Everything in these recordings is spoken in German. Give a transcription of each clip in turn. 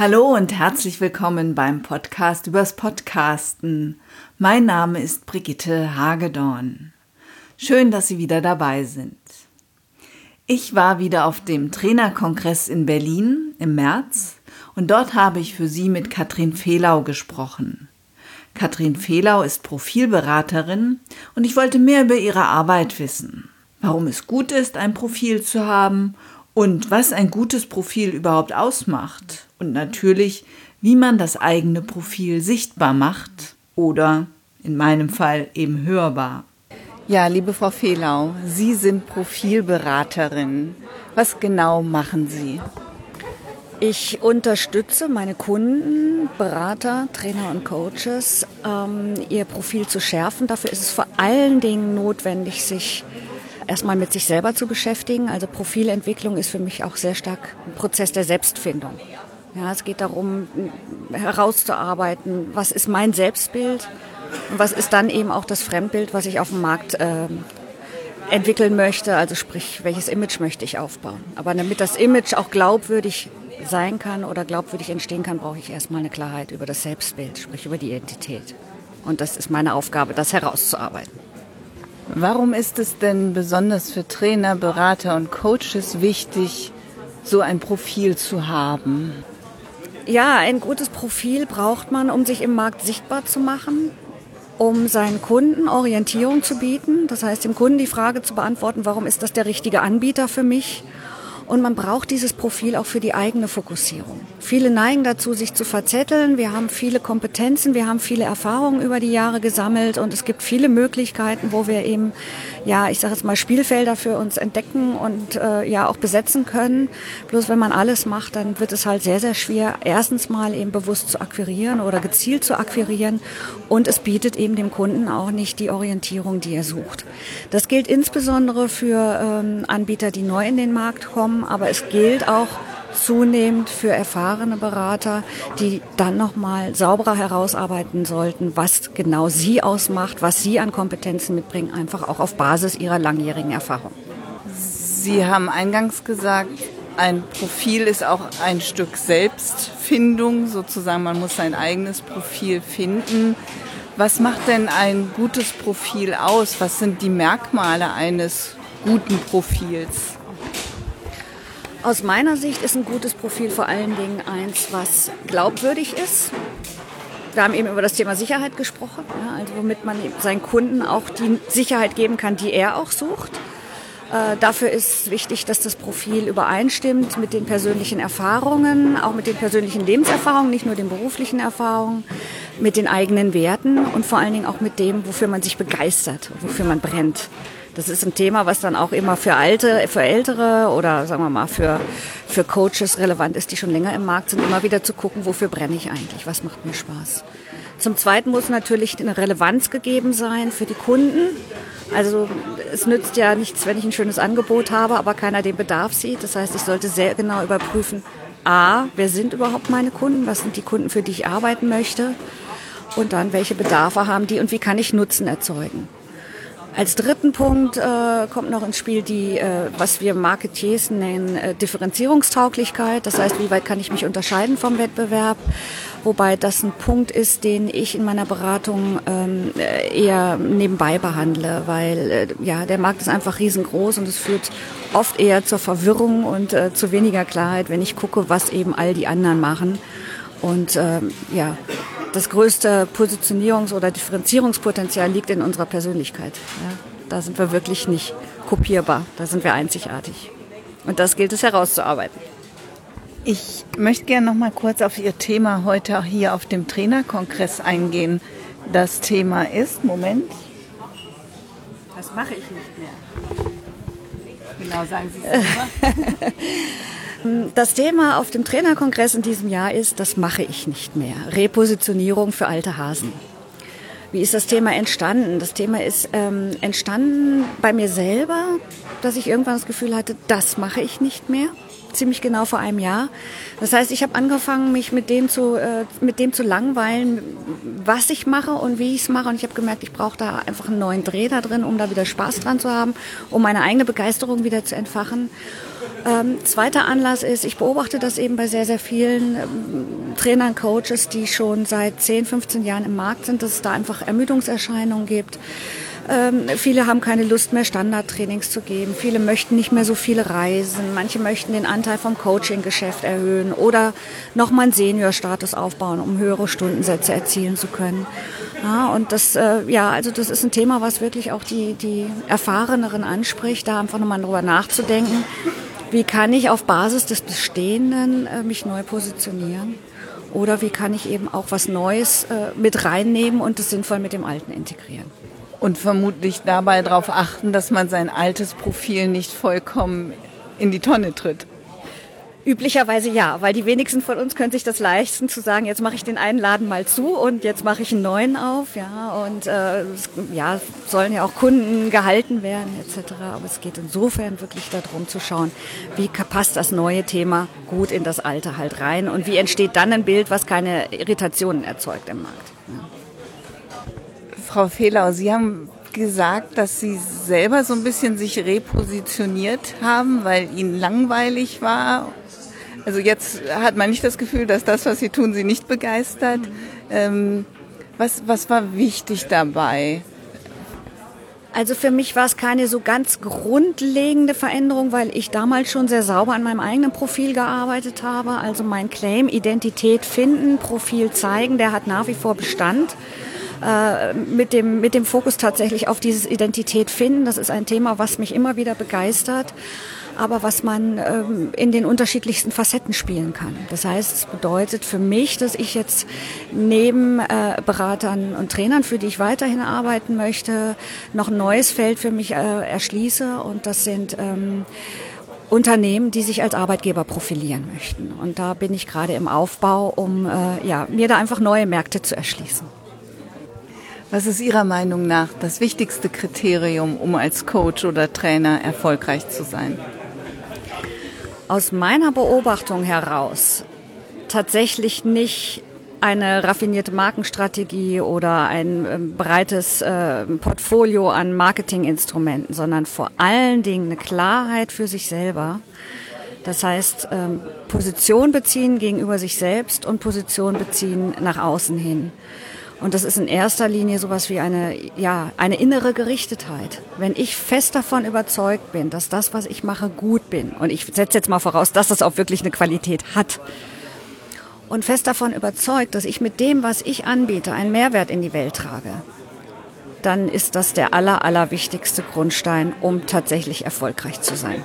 Hallo und herzlich willkommen beim Podcast übers Podcasten. Mein Name ist Brigitte Hagedorn. Schön, dass Sie wieder dabei sind. Ich war wieder auf dem Trainerkongress in Berlin im März und dort habe ich für Sie mit Katrin Fehlau gesprochen. Katrin Fehlau ist Profilberaterin und ich wollte mehr über ihre Arbeit wissen. Warum es gut ist, ein Profil zu haben und was ein gutes Profil überhaupt ausmacht und natürlich, wie man das eigene Profil sichtbar macht oder in meinem Fall eben hörbar. Ja, liebe Frau Fehlau, Sie sind Profilberaterin. Was genau machen Sie? Ich unterstütze meine Kunden, Berater, Trainer und Coaches, ähm, ihr Profil zu schärfen. Dafür ist es vor allen Dingen notwendig, sich erstmal mit sich selber zu beschäftigen. Also Profilentwicklung ist für mich auch sehr stark ein Prozess der Selbstfindung. Ja, es geht darum, herauszuarbeiten, was ist mein Selbstbild und was ist dann eben auch das Fremdbild, was ich auf dem Markt äh, entwickeln möchte. Also sprich, welches Image möchte ich aufbauen. Aber damit das Image auch glaubwürdig sein kann oder glaubwürdig entstehen kann, brauche ich erstmal eine Klarheit über das Selbstbild, sprich über die Identität. Und das ist meine Aufgabe, das herauszuarbeiten. Warum ist es denn besonders für Trainer, Berater und Coaches wichtig, so ein Profil zu haben? Ja, ein gutes Profil braucht man, um sich im Markt sichtbar zu machen, um seinen Kunden Orientierung zu bieten. Das heißt, dem Kunden die Frage zu beantworten, warum ist das der richtige Anbieter für mich? Und man braucht dieses Profil auch für die eigene Fokussierung. Viele neigen dazu, sich zu verzetteln. Wir haben viele Kompetenzen, wir haben viele Erfahrungen über die Jahre gesammelt und es gibt viele Möglichkeiten, wo wir eben, ja, ich sage jetzt mal, Spielfelder für uns entdecken und äh, ja auch besetzen können. Bloß wenn man alles macht, dann wird es halt sehr, sehr schwer, erstens mal eben bewusst zu akquirieren oder gezielt zu akquirieren und es bietet eben dem Kunden auch nicht die Orientierung, die er sucht. Das gilt insbesondere für ähm, Anbieter, die neu in den Markt kommen aber es gilt auch zunehmend für erfahrene Berater, die dann nochmal sauberer herausarbeiten sollten, was genau sie ausmacht, was sie an Kompetenzen mitbringen, einfach auch auf Basis ihrer langjährigen Erfahrung. Sie haben eingangs gesagt, ein Profil ist auch ein Stück Selbstfindung, sozusagen, man muss sein eigenes Profil finden. Was macht denn ein gutes Profil aus? Was sind die Merkmale eines guten Profils? Aus meiner Sicht ist ein gutes Profil vor allen Dingen eins, was glaubwürdig ist. Wir haben eben über das Thema Sicherheit gesprochen, ja, also womit man seinen Kunden auch die Sicherheit geben kann, die er auch sucht. Äh, dafür ist wichtig, dass das Profil übereinstimmt mit den persönlichen Erfahrungen, auch mit den persönlichen Lebenserfahrungen, nicht nur den beruflichen Erfahrungen, mit den eigenen Werten und vor allen Dingen auch mit dem, wofür man sich begeistert, wofür man brennt. Das ist ein Thema, was dann auch immer für alte, für ältere oder sagen wir mal für, für Coaches relevant ist, die schon länger im Markt sind, immer wieder zu gucken, wofür brenne ich eigentlich, was macht mir Spaß. Zum Zweiten muss natürlich eine Relevanz gegeben sein für die Kunden. Also es nützt ja nichts, wenn ich ein schönes Angebot habe, aber keiner den Bedarf sieht. Das heißt, ich sollte sehr genau überprüfen, a, wer sind überhaupt meine Kunden, was sind die Kunden, für die ich arbeiten möchte und dann, welche Bedarfe haben die und wie kann ich Nutzen erzeugen. Als dritten Punkt äh, kommt noch ins Spiel die, äh, was wir Marketiers nennen, äh, Differenzierungstauglichkeit. Das heißt, wie weit kann ich mich unterscheiden vom Wettbewerb? Wobei das ein Punkt ist, den ich in meiner Beratung ähm, eher nebenbei behandle, weil äh, ja der Markt ist einfach riesengroß und es führt oft eher zur Verwirrung und äh, zu weniger Klarheit, wenn ich gucke, was eben all die anderen machen. Und ähm, ja, das größte Positionierungs- oder Differenzierungspotenzial liegt in unserer Persönlichkeit. Ja, da sind wir wirklich nicht kopierbar, da sind wir einzigartig. Und das gilt es herauszuarbeiten. Ich möchte gerne noch mal kurz auf Ihr Thema heute auch hier auf dem Trainerkongress eingehen. Das Thema ist, Moment. Das mache ich nicht mehr. Genau, sagen Sie es Das Thema auf dem Trainerkongress in diesem Jahr ist, das mache ich nicht mehr. Repositionierung für alte Hasen. Wie ist das Thema entstanden? Das Thema ist ähm, entstanden bei mir selber, dass ich irgendwann das Gefühl hatte, das mache ich nicht mehr. Ziemlich genau vor einem Jahr. Das heißt, ich habe angefangen, mich mit dem zu, äh, mit dem zu langweilen, was ich mache und wie ich es mache. Und ich habe gemerkt, ich brauche da einfach einen neuen Dreh da drin, um da wieder Spaß dran zu haben, um meine eigene Begeisterung wieder zu entfachen. Ähm, zweiter Anlass ist, ich beobachte das eben bei sehr, sehr vielen ähm, Trainern, Coaches, die schon seit 10, 15 Jahren im Markt sind, dass es da einfach Ermüdungserscheinungen gibt. Ähm, viele haben keine Lust mehr, Standardtrainings zu geben. Viele möchten nicht mehr so viele reisen. Manche möchten den Anteil vom Coaching-Geschäft erhöhen oder nochmal einen Senior-Status aufbauen, um höhere Stundensätze erzielen zu können. Ja, und das, äh, ja, also das ist ein Thema, was wirklich auch die, die Erfahreneren anspricht, da einfach nochmal drüber nachzudenken wie kann ich auf Basis des Bestehenden äh, mich neu positionieren? Oder wie kann ich eben auch was Neues äh, mit reinnehmen und es sinnvoll mit dem Alten integrieren? Und vermutlich dabei darauf achten, dass man sein altes Profil nicht vollkommen in die Tonne tritt. Üblicherweise ja, weil die wenigsten von uns können sich das leisten, zu sagen, jetzt mache ich den einen Laden mal zu und jetzt mache ich einen neuen auf, ja, und äh, ja, sollen ja auch Kunden gehalten werden etc. Aber es geht insofern wirklich darum zu schauen, wie passt das neue Thema gut in das alte halt rein und wie entsteht dann ein Bild, was keine Irritationen erzeugt im Markt. Ja. Frau Fehlau, Sie haben gesagt, dass Sie selber so ein bisschen sich repositioniert haben, weil Ihnen langweilig war also jetzt hat man nicht das Gefühl, dass das, was sie tun, sie nicht begeistert. Ähm, was, was war wichtig dabei? Also für mich war es keine so ganz grundlegende Veränderung, weil ich damals schon sehr sauber an meinem eigenen Profil gearbeitet habe. Also mein Claim Identität finden, Profil zeigen, der hat nach wie vor Bestand. Äh, mit, dem, mit dem Fokus tatsächlich auf dieses Identität finden. Das ist ein Thema, was mich immer wieder begeistert aber was man ähm, in den unterschiedlichsten Facetten spielen kann. Das heißt, es bedeutet für mich, dass ich jetzt neben äh, Beratern und Trainern, für die ich weiterhin arbeiten möchte, noch ein neues Feld für mich äh, erschließe und das sind ähm, Unternehmen, die sich als Arbeitgeber profilieren möchten. Und da bin ich gerade im Aufbau, um äh, ja, mir da einfach neue Märkte zu erschließen. Was ist Ihrer Meinung nach das wichtigste Kriterium, um als Coach oder Trainer erfolgreich zu sein? Aus meiner Beobachtung heraus tatsächlich nicht eine raffinierte Markenstrategie oder ein äh, breites äh, Portfolio an Marketinginstrumenten, sondern vor allen Dingen eine Klarheit für sich selber. Das heißt, ähm, Position beziehen gegenüber sich selbst und Position beziehen nach außen hin. Und das ist in erster Linie sowas wie eine, ja, eine innere Gerichtetheit. Wenn ich fest davon überzeugt bin, dass das, was ich mache, gut bin, und ich setze jetzt mal voraus, dass das auch wirklich eine Qualität hat, und fest davon überzeugt, dass ich mit dem, was ich anbiete, einen Mehrwert in die Welt trage, dann ist das der aller, aller wichtigste Grundstein, um tatsächlich erfolgreich zu sein.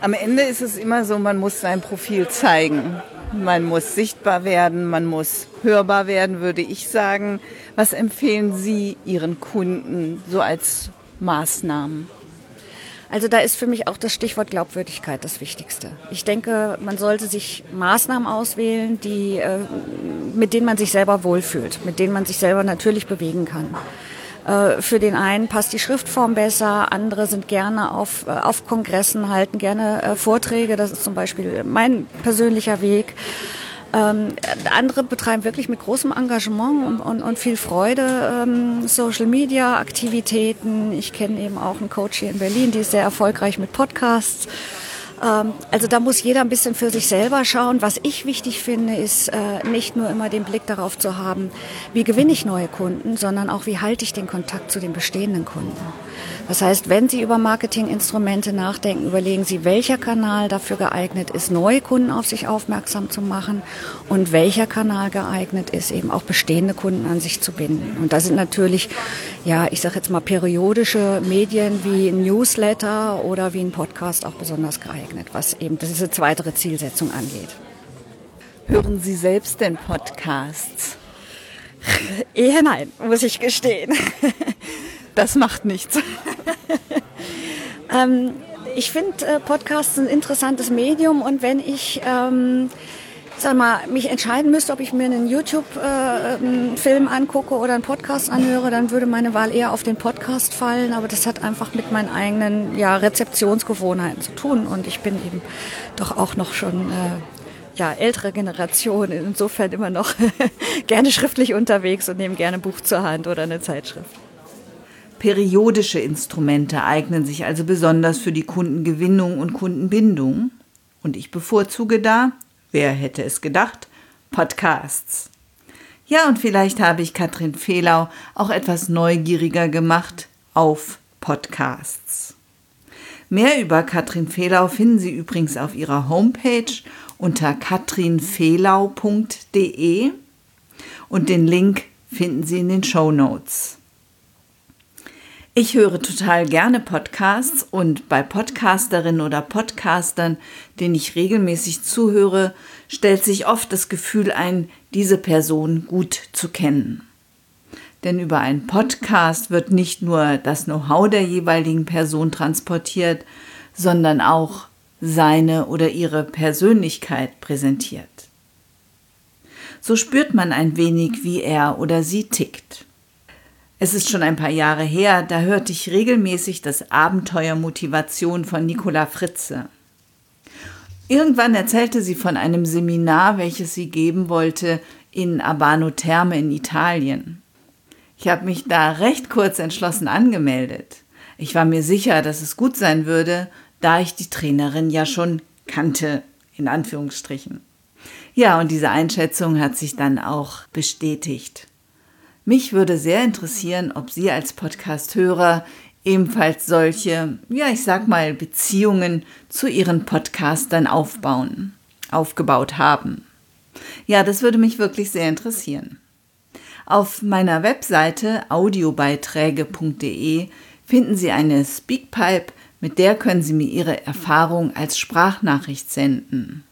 Am Ende ist es immer so, man muss sein Profil zeigen. Man muss sichtbar werden, man muss hörbar werden, würde ich sagen. Was empfehlen Sie Ihren Kunden so als Maßnahmen? Also da ist für mich auch das Stichwort Glaubwürdigkeit das Wichtigste. Ich denke, man sollte sich Maßnahmen auswählen, die, äh, mit denen man sich selber wohlfühlt, mit denen man sich selber natürlich bewegen kann. Äh, für den einen passt die Schriftform besser, andere sind gerne auf, äh, auf Kongressen, halten gerne äh, Vorträge. Das ist zum Beispiel mein persönlicher Weg. Ähm, andere betreiben wirklich mit großem Engagement und, und, und viel Freude ähm, Social Media Aktivitäten. Ich kenne eben auch einen Coach hier in Berlin, die ist sehr erfolgreich mit Podcasts. Ähm, also da muss jeder ein bisschen für sich selber schauen. Was ich wichtig finde, ist äh, nicht nur immer den Blick darauf zu haben, wie gewinne ich neue Kunden, sondern auch, wie halte ich den Kontakt zu den bestehenden Kunden. Das heißt, wenn Sie über Marketinginstrumente nachdenken, überlegen Sie, welcher Kanal dafür geeignet ist, neue Kunden auf sich aufmerksam zu machen und welcher Kanal geeignet ist, eben auch bestehende Kunden an sich zu binden. Und da sind natürlich, ja, ich sage jetzt mal periodische Medien wie ein Newsletter oder wie ein Podcast auch besonders geeignet, was eben diese zweite Zielsetzung angeht. Hören Sie selbst denn Podcasts? Eher nein, muss ich gestehen. Das macht nichts. ähm, ich finde äh, Podcasts ein interessantes Medium und wenn ich ähm, sag mal, mich entscheiden müsste, ob ich mir einen YouTube-Film äh, angucke oder einen Podcast anhöre, dann würde meine Wahl eher auf den Podcast fallen. Aber das hat einfach mit meinen eigenen ja, Rezeptionsgewohnheiten zu tun. Und ich bin eben doch auch noch schon äh, ja, ältere Generation, insofern immer noch gerne schriftlich unterwegs und nehme gerne ein Buch zur Hand oder eine Zeitschrift. Periodische Instrumente eignen sich also besonders für die Kundengewinnung und Kundenbindung. Und ich bevorzuge da, wer hätte es gedacht, Podcasts. Ja, und vielleicht habe ich Katrin Fehlau auch etwas neugieriger gemacht auf Podcasts. Mehr über Katrin Fehlau finden Sie übrigens auf ihrer Homepage unter katrinfehlau.de und den Link finden Sie in den Show Notes. Ich höre total gerne Podcasts und bei Podcasterinnen oder Podcastern, denen ich regelmäßig zuhöre, stellt sich oft das Gefühl ein, diese Person gut zu kennen. Denn über einen Podcast wird nicht nur das Know-how der jeweiligen Person transportiert, sondern auch seine oder ihre Persönlichkeit präsentiert. So spürt man ein wenig, wie er oder sie tickt. Es ist schon ein paar Jahre her, da hörte ich regelmäßig das Abenteuer Motivation von Nicola Fritze. Irgendwann erzählte sie von einem Seminar, welches sie geben wollte in Abano Terme in Italien. Ich habe mich da recht kurz entschlossen angemeldet. Ich war mir sicher, dass es gut sein würde, da ich die Trainerin ja schon kannte, in Anführungsstrichen. Ja, und diese Einschätzung hat sich dann auch bestätigt. Mich würde sehr interessieren, ob Sie als Podcast-Hörer ebenfalls solche, ja, ich sag mal, Beziehungen zu Ihren Podcastern aufbauen, aufgebaut haben. Ja, das würde mich wirklich sehr interessieren. Auf meiner Webseite audiobeiträge.de finden Sie eine Speakpipe, mit der können Sie mir Ihre Erfahrung als Sprachnachricht senden.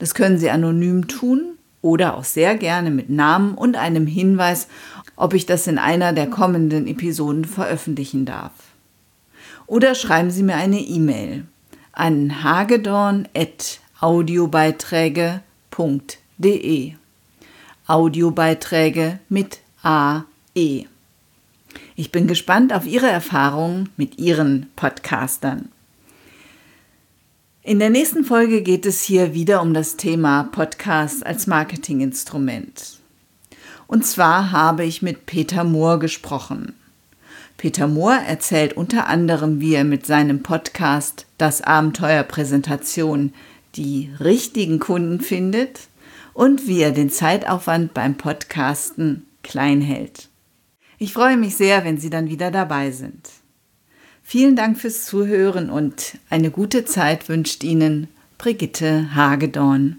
Das können Sie anonym tun oder auch sehr gerne mit Namen und einem Hinweis, ob ich das in einer der kommenden Episoden veröffentlichen darf. Oder schreiben Sie mir eine E-Mail an hagedorn.audiobeiträge.de. Audiobeiträge mit AE. Ich bin gespannt auf Ihre Erfahrungen mit Ihren Podcastern. In der nächsten Folge geht es hier wieder um das Thema Podcast als Marketinginstrument. Und zwar habe ich mit Peter Mohr gesprochen. Peter Mohr erzählt unter anderem, wie er mit seinem Podcast Das Abenteuer Präsentation die richtigen Kunden findet und wie er den Zeitaufwand beim Podcasten klein hält. Ich freue mich sehr, wenn Sie dann wieder dabei sind. Vielen Dank fürs Zuhören und eine gute Zeit wünscht Ihnen Brigitte Hagedorn.